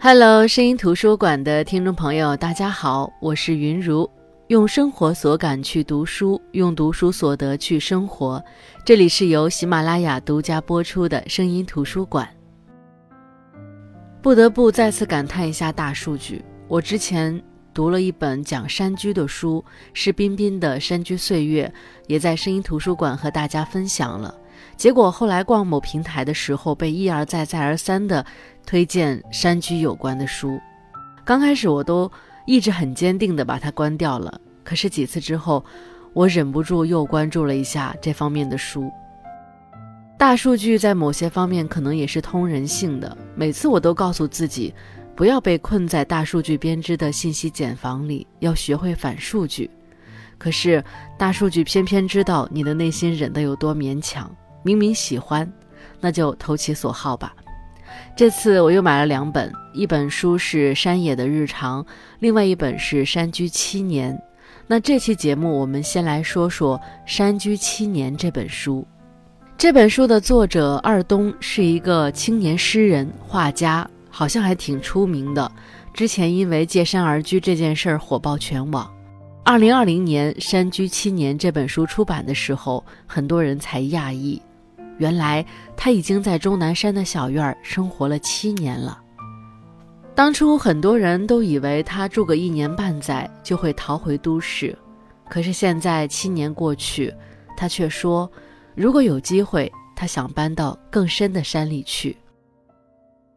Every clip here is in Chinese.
Hello，声音图书馆的听众朋友，大家好，我是云如，用生活所感去读书，用读书所得去生活。这里是由喜马拉雅独家播出的声音图书馆。不得不再次感叹一下大数据。我之前读了一本讲山居的书，是彬彬的《山居岁月》，也在声音图书馆和大家分享了。结果后来逛某平台的时候，被一而再、再而三的推荐山居有关的书。刚开始我都一直很坚定的把它关掉了，可是几次之后，我忍不住又关注了一下这方面的书。大数据在某些方面可能也是通人性的，每次我都告诉自己，不要被困在大数据编织的信息茧房里，要学会反数据。可是大数据偏偏知道你的内心忍得有多勉强。明明喜欢，那就投其所好吧。这次我又买了两本，一本书是《山野的日常》，另外一本是《山居七年》。那这期节目我们先来说说《山居七年》这本书。这本书的作者二东是一个青年诗人、画家，好像还挺出名的。之前因为借山而居这件事儿火爆全网。二零二零年《山居七年》这本书出版的时候，很多人才讶异。原来他已经在终南山的小院生活了七年了。当初很多人都以为他住个一年半载就会逃回都市，可是现在七年过去，他却说，如果有机会，他想搬到更深的山里去。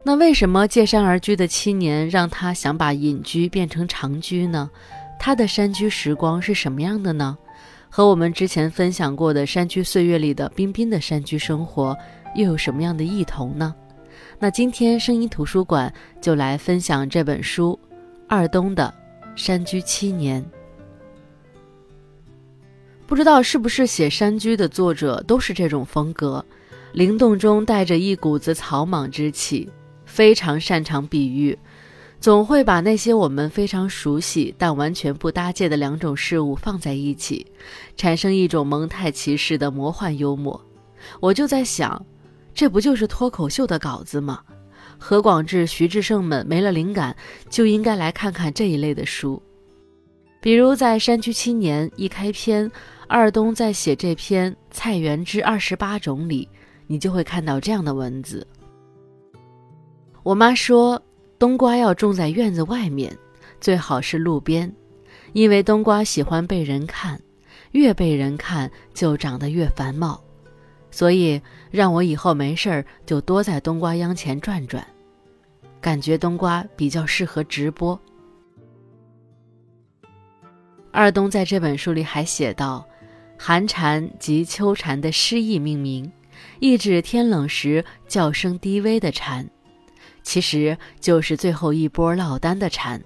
那为什么借山而居的七年让他想把隐居变成长居呢？他的山居时光是什么样的呢？和我们之前分享过的《山居岁月》里的彬彬的山居生活又有什么样的异同呢？那今天声音图书馆就来分享这本书《二冬的山居七年》。不知道是不是写山居的作者都是这种风格，灵动中带着一股子草莽之气，非常擅长比喻。总会把那些我们非常熟悉但完全不搭界的两种事物放在一起，产生一种蒙太奇式的魔幻幽默。我就在想，这不就是脱口秀的稿子吗？何广智、徐志胜们没了灵感，就应该来看看这一类的书。比如在《山居青年》一开篇，二东在写这篇《菜园之二十八种》里，你就会看到这样的文字。我妈说。冬瓜要种在院子外面，最好是路边，因为冬瓜喜欢被人看，越被人看就长得越繁茂。所以让我以后没事儿就多在冬瓜秧前转转，感觉冬瓜比较适合直播。二冬在这本书里还写道：“寒蝉及秋蝉的诗意命名，意指天冷时叫声低微的蝉。”其实就是最后一波落单的蝉，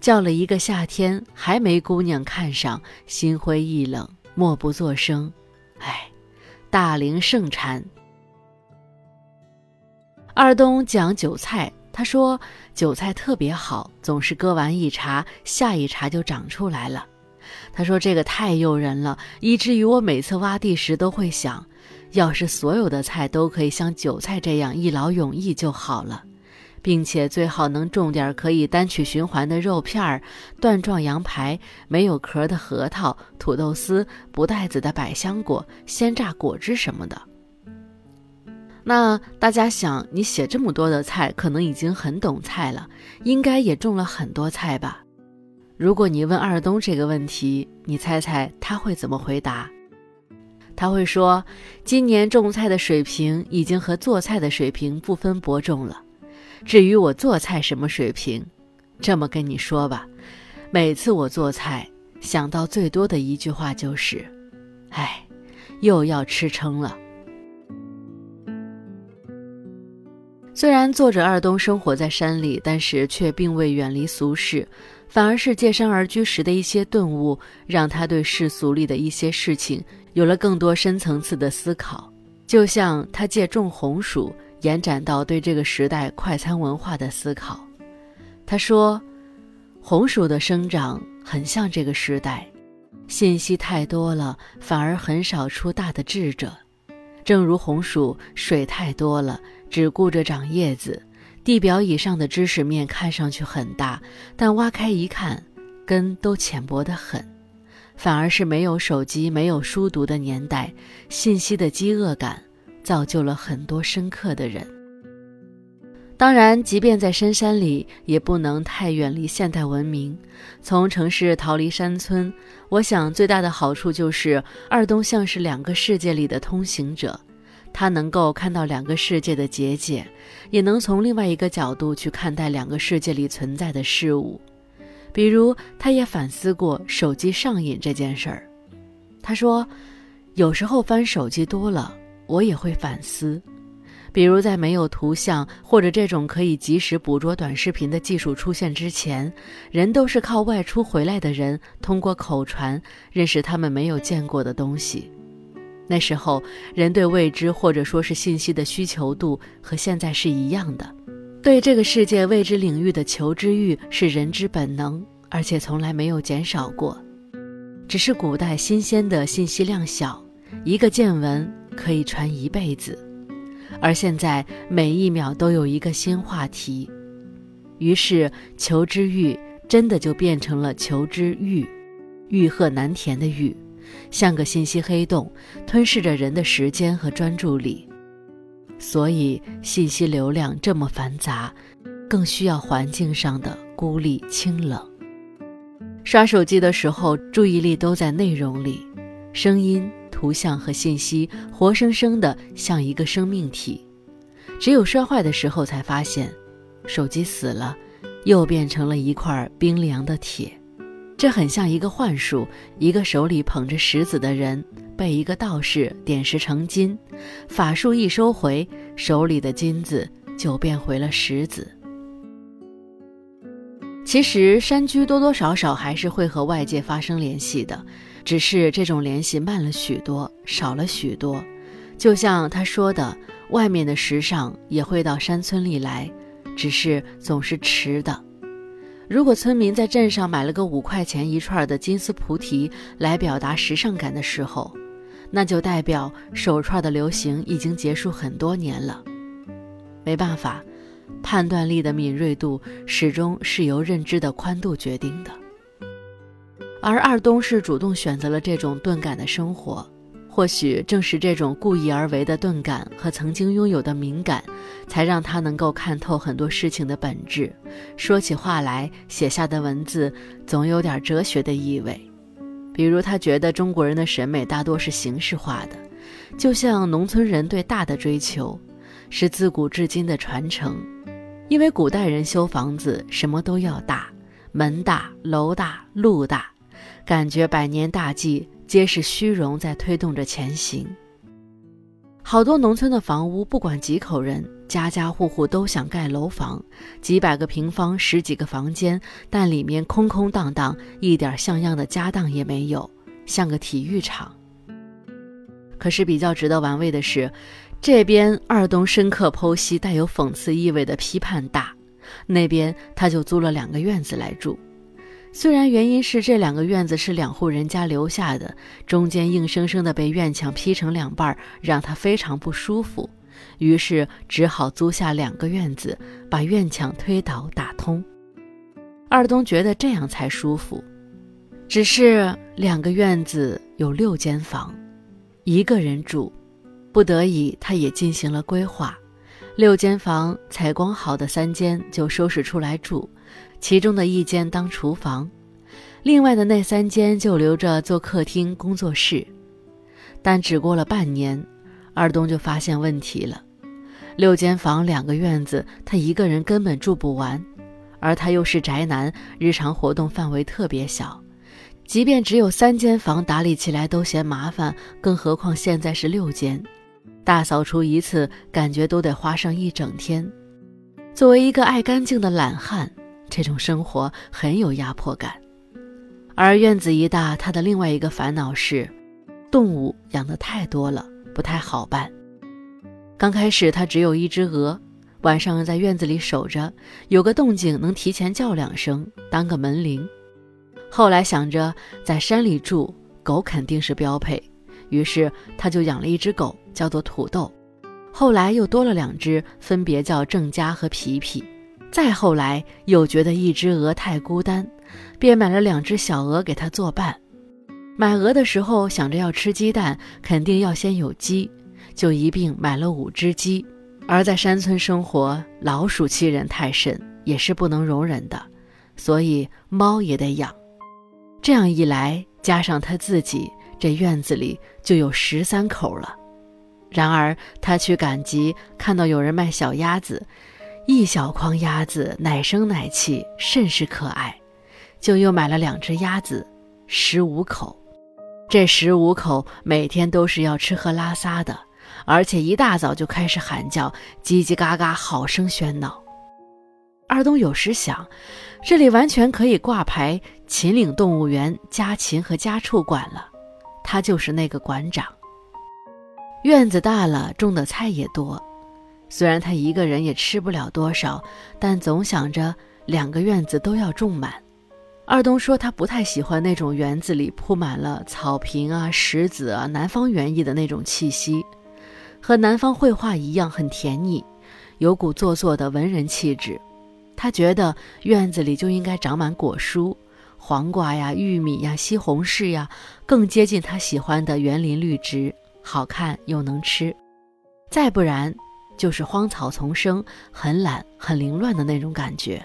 叫了一个夏天，还没姑娘看上，心灰意冷，默不作声。哎，大龄盛蝉。二东讲韭菜，他说韭菜特别好，总是割完一茬，下一茬就长出来了。他说这个太诱人了，以至于我每次挖地时都会想，要是所有的菜都可以像韭菜这样一劳永逸就好了。并且最好能种点可以单曲循环的肉片儿、段状羊排、没有壳的核桃、土豆丝、不带籽的百香果、鲜榨果汁什么的。那大家想，你写这么多的菜，可能已经很懂菜了，应该也种了很多菜吧？如果你问二东这个问题，你猜猜他会怎么回答？他会说，今年种菜的水平已经和做菜的水平不分伯仲了。至于我做菜什么水平，这么跟你说吧，每次我做菜想到最多的一句话就是：“哎，又要吃撑了。”虽然作者二东生活在山里，但是却并未远离俗世，反而是借山而居时的一些顿悟，让他对世俗里的一些事情有了更多深层次的思考。就像他借种红薯。延展到对这个时代快餐文化的思考，他说：“红薯的生长很像这个时代，信息太多了，反而很少出大的智者。正如红薯水太多了，只顾着长叶子，地表以上的知识面看上去很大，但挖开一看，根都浅薄得很。反而是没有手机、没有书读的年代，信息的饥饿感造就了很多深刻的人。当然，即便在深山里，也不能太远离现代文明。从城市逃离山村，我想最大的好处就是二东像是两个世界里的通行者，他能够看到两个世界的结界，也能从另外一个角度去看待两个世界里存在的事物。比如，他也反思过手机上瘾这件事儿。他说，有时候翻手机多了，我也会反思。比如，在没有图像或者这种可以及时捕捉短视频的技术出现之前，人都是靠外出回来的人通过口传认识他们没有见过的东西。那时候，人对未知或者说是信息的需求度和现在是一样的，对这个世界未知领域的求知欲是人之本能，而且从来没有减少过。只是古代新鲜的信息量小，一个见闻可以传一辈子。而现在每一秒都有一个新话题，于是求知欲真的就变成了求知欲，欲壑难填的欲，像个信息黑洞，吞噬着人的时间和专注力。所以信息流量这么繁杂，更需要环境上的孤立清冷。刷手机的时候，注意力都在内容里，声音。图像和信息活生生的像一个生命体，只有摔坏的时候才发现，手机死了，又变成了一块冰凉的铁。这很像一个幻术，一个手里捧着石子的人被一个道士点石成金，法术一收回，手里的金子就变回了石子。其实山居多多少少还是会和外界发生联系的。只是这种联系慢了许多，少了许多。就像他说的，外面的时尚也会到山村里来，只是总是迟的。如果村民在镇上买了个五块钱一串的金丝菩提来表达时尚感的时候，那就代表手串的流行已经结束很多年了。没办法，判断力的敏锐度始终是由认知的宽度决定的。而二东是主动选择了这种钝感的生活，或许正是这种故意而为的钝感和曾经拥有的敏感，才让他能够看透很多事情的本质。说起话来，写下的文字总有点哲学的意味。比如，他觉得中国人的审美大多是形式化的，就像农村人对大的追求，是自古至今的传承。因为古代人修房子什么都要大，门大、楼大、路大。感觉百年大计皆是虚荣在推动着前行。好多农村的房屋，不管几口人，家家户户都想盖楼房，几百个平方，十几个房间，但里面空空荡荡，一点像样的家当也没有，像个体育场。可是比较值得玩味的是，这边二东深刻剖析带有讽刺意味的批判大，那边他就租了两个院子来住。虽然原因是这两个院子是两户人家留下的，中间硬生生的被院墙劈成两半，让他非常不舒服，于是只好租下两个院子，把院墙推倒打通。二东觉得这样才舒服。只是两个院子有六间房，一个人住，不得已他也进行了规划，六间房采光好的三间就收拾出来住。其中的一间当厨房，另外的那三间就留着做客厅、工作室。但只过了半年，二东就发现问题了：六间房、两个院子，他一个人根本住不完，而他又是宅男，日常活动范围特别小。即便只有三间房，打理起来都嫌麻烦，更何况现在是六间，大扫除一次感觉都得花上一整天。作为一个爱干净的懒汉。这种生活很有压迫感，而院子一大，他的另外一个烦恼是，动物养的太多了，不太好办。刚开始他只有一只鹅，晚上在院子里守着，有个动静能提前叫两声，当个门铃。后来想着在山里住，狗肯定是标配，于是他就养了一只狗，叫做土豆。后来又多了两只，分别叫郑家和皮皮。再后来又觉得一只鹅太孤单，便买了两只小鹅给它作伴。买鹅的时候想着要吃鸡蛋，肯定要先有鸡，就一并买了五只鸡。而在山村生活，老鼠欺人太甚，也是不能容忍的，所以猫也得养。这样一来，加上他自己，这院子里就有十三口了。然而他去赶集，看到有人卖小鸭子，一小筐鸭子奶声奶气，甚是可爱，就又买了两只鸭子，十五口。这十五口每天都是要吃喝拉撒的。而且一大早就开始喊叫，叽叽嘎嘎，好生喧闹。二东有时想，这里完全可以挂牌秦岭动物园家禽和家畜馆了，他就是那个馆长。院子大了，种的菜也多，虽然他一个人也吃不了多少，但总想着两个院子都要种满。二东说他不太喜欢那种园子里铺满了草坪啊、石子啊，南方园艺的那种气息。和南方绘画一样很甜腻，有股做作的文人气质。他觉得院子里就应该长满果蔬，黄瓜呀、玉米呀、西红柿呀，更接近他喜欢的园林绿植，好看又能吃。再不然就是荒草丛生，很懒、很凌乱的那种感觉。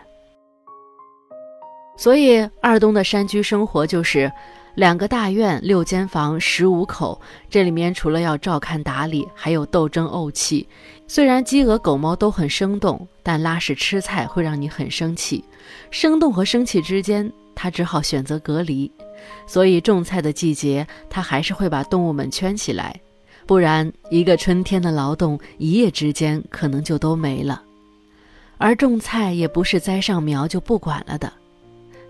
所以二东的山居生活就是。两个大院，六间房，十五口。这里面除了要照看打理，还有斗争怄气。虽然鸡鹅狗猫都很生动，但拉屎吃菜会让你很生气。生动和生气之间，他只好选择隔离。所以种菜的季节，他还是会把动物们圈起来，不然一个春天的劳动，一夜之间可能就都没了。而种菜也不是栽上苗就不管了的，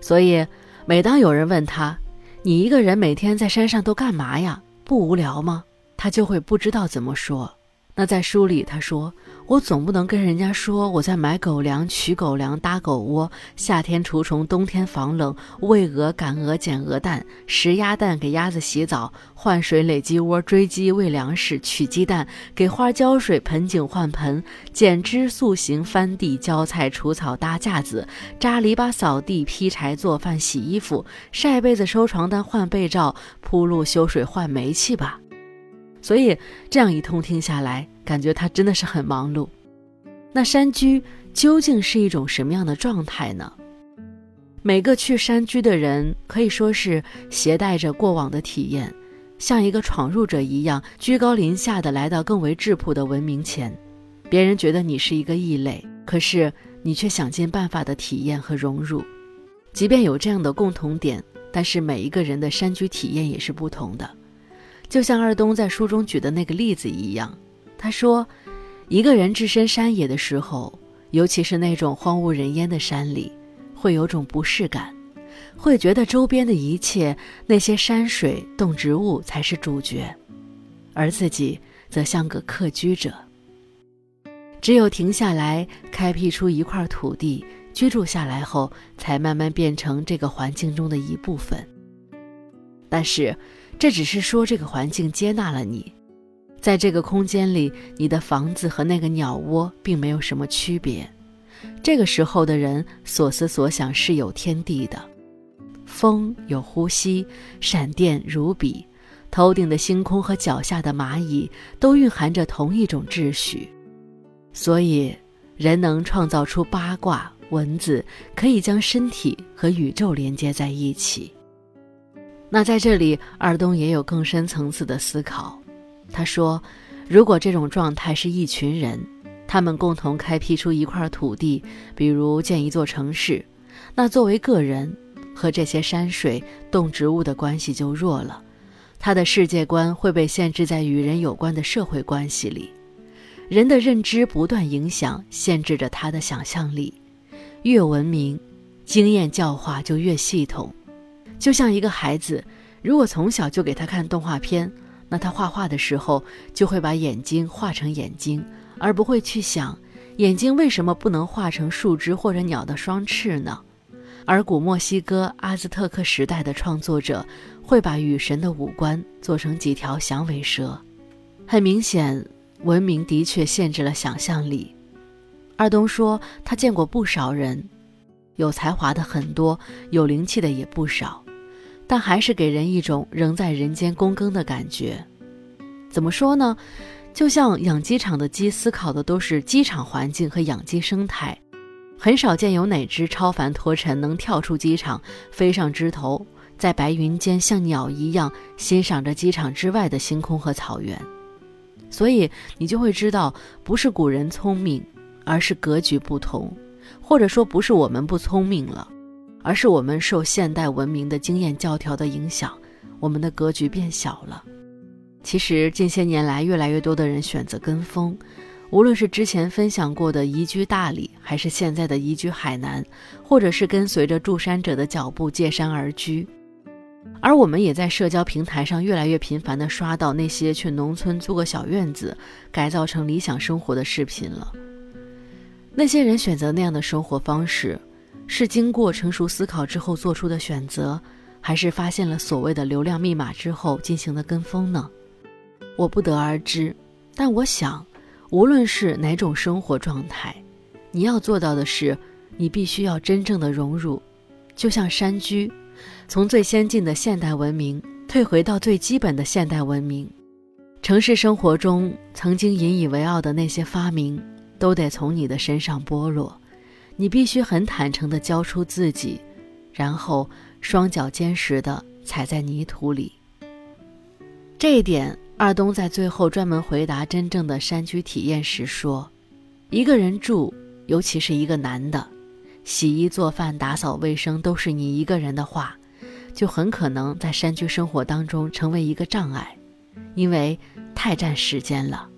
所以每当有人问他，你一个人每天在山上都干嘛呀？不无聊吗？他就会不知道怎么说。那在书里他说。我总不能跟人家说我在买狗粮、取狗粮、搭狗窝，夏天除虫，冬天防冷，喂鹅、赶鹅、捡鹅蛋，拾鸭蛋，给鸭子洗澡，换水、垒鸡窝，追鸡，喂粮食，取鸡蛋，给花浇水，盆景换盆，剪枝、塑形、翻地、浇菜、除草、搭架子，扎篱笆、扫地、劈柴、做饭、洗衣服，晒被子、收床单、换被罩，铺路、修水、换煤气吧。所以这样一通听下来。感觉他真的是很忙碌。那山居究竟是一种什么样的状态呢？每个去山居的人可以说是携带着过往的体验，像一个闯入者一样，居高临下的来到更为质朴的文明前。别人觉得你是一个异类，可是你却想尽办法的体验和融入。即便有这样的共同点，但是每一个人的山居体验也是不同的。就像二东在书中举的那个例子一样。他说：“一个人置身山野的时候，尤其是那种荒无人烟的山里，会有种不适感，会觉得周边的一切，那些山水动植物才是主角，而自己则像个客居者。只有停下来，开辟出一块土地，居住下来后，才慢慢变成这个环境中的一部分。但是，这只是说这个环境接纳了你。”在这个空间里，你的房子和那个鸟窝并没有什么区别。这个时候的人所思所想是有天地的，风有呼吸，闪电如笔，头顶的星空和脚下的蚂蚁都蕴含着同一种秩序。所以，人能创造出八卦文字，可以将身体和宇宙连接在一起。那在这里，二东也有更深层次的思考。他说：“如果这种状态是一群人，他们共同开辟出一块土地，比如建一座城市，那作为个人和这些山水动植物的关系就弱了，他的世界观会被限制在与人有关的社会关系里。人的认知不断影响、限制着他的想象力，越文明，经验教化就越系统。就像一个孩子，如果从小就给他看动画片。”那他画画的时候，就会把眼睛画成眼睛，而不会去想眼睛为什么不能画成树枝或者鸟的双翅呢？而古墨西哥阿兹特克时代的创作者会把雨神的五官做成几条响尾蛇。很明显，文明的确限制了想象力。二东说，他见过不少人，有才华的很多，有灵气的也不少，但还是给人一种仍在人间躬耕的感觉。怎么说呢？就像养鸡场的鸡思考的都是鸡场环境和养鸡生态，很少见有哪只超凡脱尘能跳出鸡场，飞上枝头，在白云间像鸟一样欣赏着机场之外的星空和草原。所以你就会知道，不是古人聪明。而是格局不同，或者说不是我们不聪明了，而是我们受现代文明的经验教条的影响，我们的格局变小了。其实近些年来，越来越多的人选择跟风，无论是之前分享过的移居大理，还是现在的移居海南，或者是跟随着住山者的脚步借山而居，而我们也在社交平台上越来越频繁地刷到那些去农村租个小院子，改造成理想生活的视频了。那些人选择那样的生活方式，是经过成熟思考之后做出的选择，还是发现了所谓的流量密码之后进行的跟风呢？我不得而知。但我想，无论是哪种生活状态，你要做到的是，你必须要真正的融入，就像山居，从最先进的现代文明退回到最基本的现代文明。城市生活中曾经引以为傲的那些发明。都得从你的身上剥落，你必须很坦诚地交出自己，然后双脚坚实地踩在泥土里。这一点，二东在最后专门回答真正的山居体验时说：“一个人住，尤其是一个男的，洗衣做饭、打扫卫生都是你一个人的话，就很可能在山居生活当中成为一个障碍，因为太占时间了。”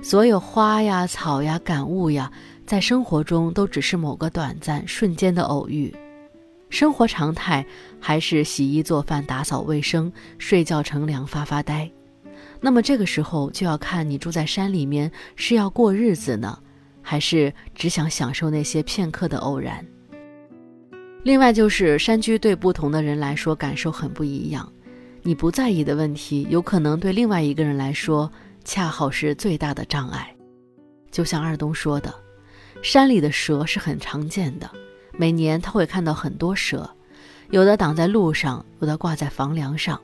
所有花呀、草呀、感悟呀，在生活中都只是某个短暂瞬间的偶遇。生活常态还是洗衣做饭、打扫卫生、睡觉乘凉、发发呆。那么这个时候就要看你住在山里面是要过日子呢，还是只想享受那些片刻的偶然。另外就是山居对不同的人来说感受很不一样，你不在意的问题，有可能对另外一个人来说。恰好是最大的障碍，就像二东说的，山里的蛇是很常见的，每年他会看到很多蛇，有的挡在路上，有的挂在房梁上。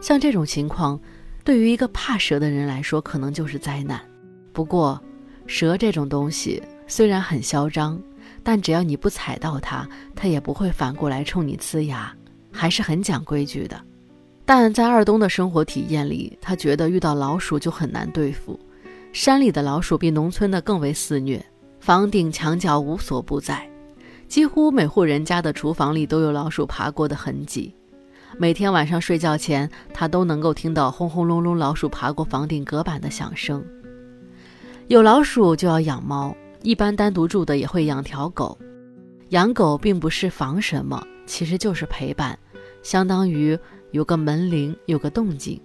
像这种情况，对于一个怕蛇的人来说，可能就是灾难。不过，蛇这种东西虽然很嚣张，但只要你不踩到它，它也不会反过来冲你呲牙，还是很讲规矩的。但在二东的生活体验里，他觉得遇到老鼠就很难对付。山里的老鼠比农村的更为肆虐，房顶墙角无所不在，几乎每户人家的厨房里都有老鼠爬过的痕迹。每天晚上睡觉前，他都能够听到轰轰隆隆老鼠爬过房顶隔板的响声。有老鼠就要养猫，一般单独住的也会养条狗。养狗并不是防什么，其实就是陪伴，相当于。有个门铃，有个动静。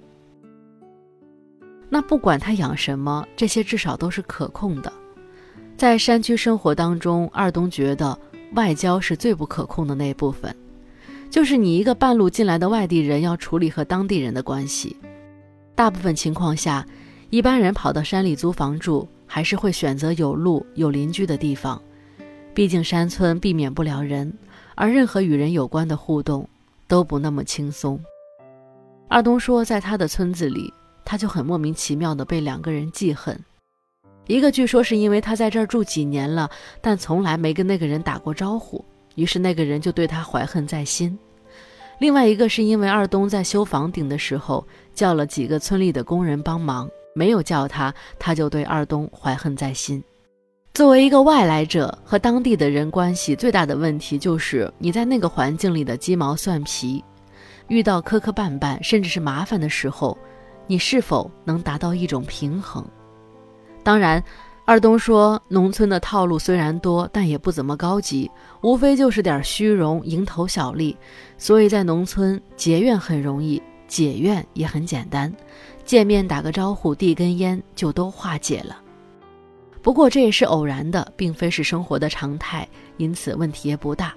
那不管他养什么，这些至少都是可控的。在山区生活当中，二东觉得外交是最不可控的那一部分，就是你一个半路进来的外地人要处理和当地人的关系。大部分情况下，一般人跑到山里租房住，还是会选择有路有邻居的地方，毕竟山村避免不了人，而任何与人有关的互动都不那么轻松。二东说，在他的村子里，他就很莫名其妙的被两个人记恨。一个据说是因为他在这儿住几年了，但从来没跟那个人打过招呼，于是那个人就对他怀恨在心。另外一个是因为二东在修房顶的时候叫了几个村里的工人帮忙，没有叫他，他就对二东怀恨在心。作为一个外来者，和当地的人关系最大的问题就是你在那个环境里的鸡毛蒜皮。遇到磕磕绊绊，甚至是麻烦的时候，你是否能达到一种平衡？当然，二东说，农村的套路虽然多，但也不怎么高级，无非就是点虚荣、蝇头小利。所以在农村结怨很容易，解怨也很简单，见面打个招呼，递根烟就都化解了。不过这也是偶然的，并非是生活的常态，因此问题也不大。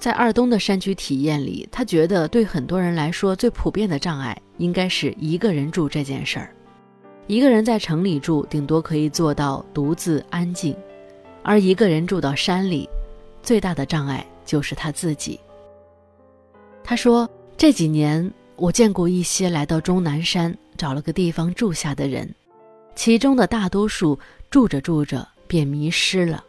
在二东的山区体验里，他觉得对很多人来说最普遍的障碍应该是一个人住这件事儿。一个人在城里住，顶多可以做到独自安静；而一个人住到山里，最大的障碍就是他自己。他说：“这几年，我见过一些来到终南山找了个地方住下的人，其中的大多数住着住着便迷失了，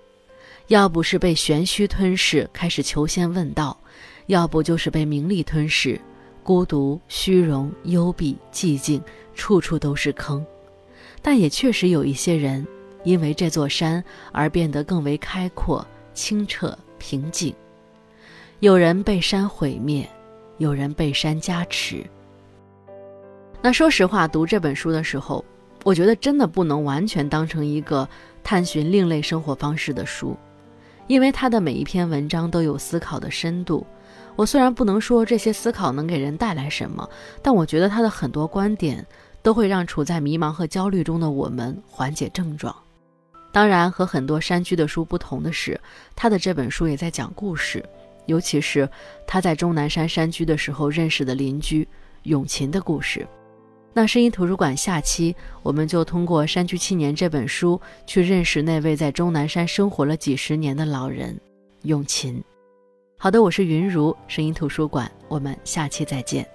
要不是被玄虚吞噬，开始求仙问道；要不就是被名利吞噬，孤独、虚荣、幽闭、寂静，处处都是坑。但也确实有一些人，因为这座山而变得更为开阔、清澈、平静。有人被山毁灭。”有人被山加持。那说实话，读这本书的时候，我觉得真的不能完全当成一个探寻另类生活方式的书，因为他的每一篇文章都有思考的深度。我虽然不能说这些思考能给人带来什么，但我觉得他的很多观点都会让处在迷茫和焦虑中的我们缓解症状。当然，和很多山居的书不同的是，他的这本书也在讲故事。尤其是他在终南山山居的时候认识的邻居永琴的故事。那声音图书馆下期我们就通过《山居七年》这本书去认识那位在终南山生活了几十年的老人永琴。好的，我是云如声音图书馆，我们下期再见。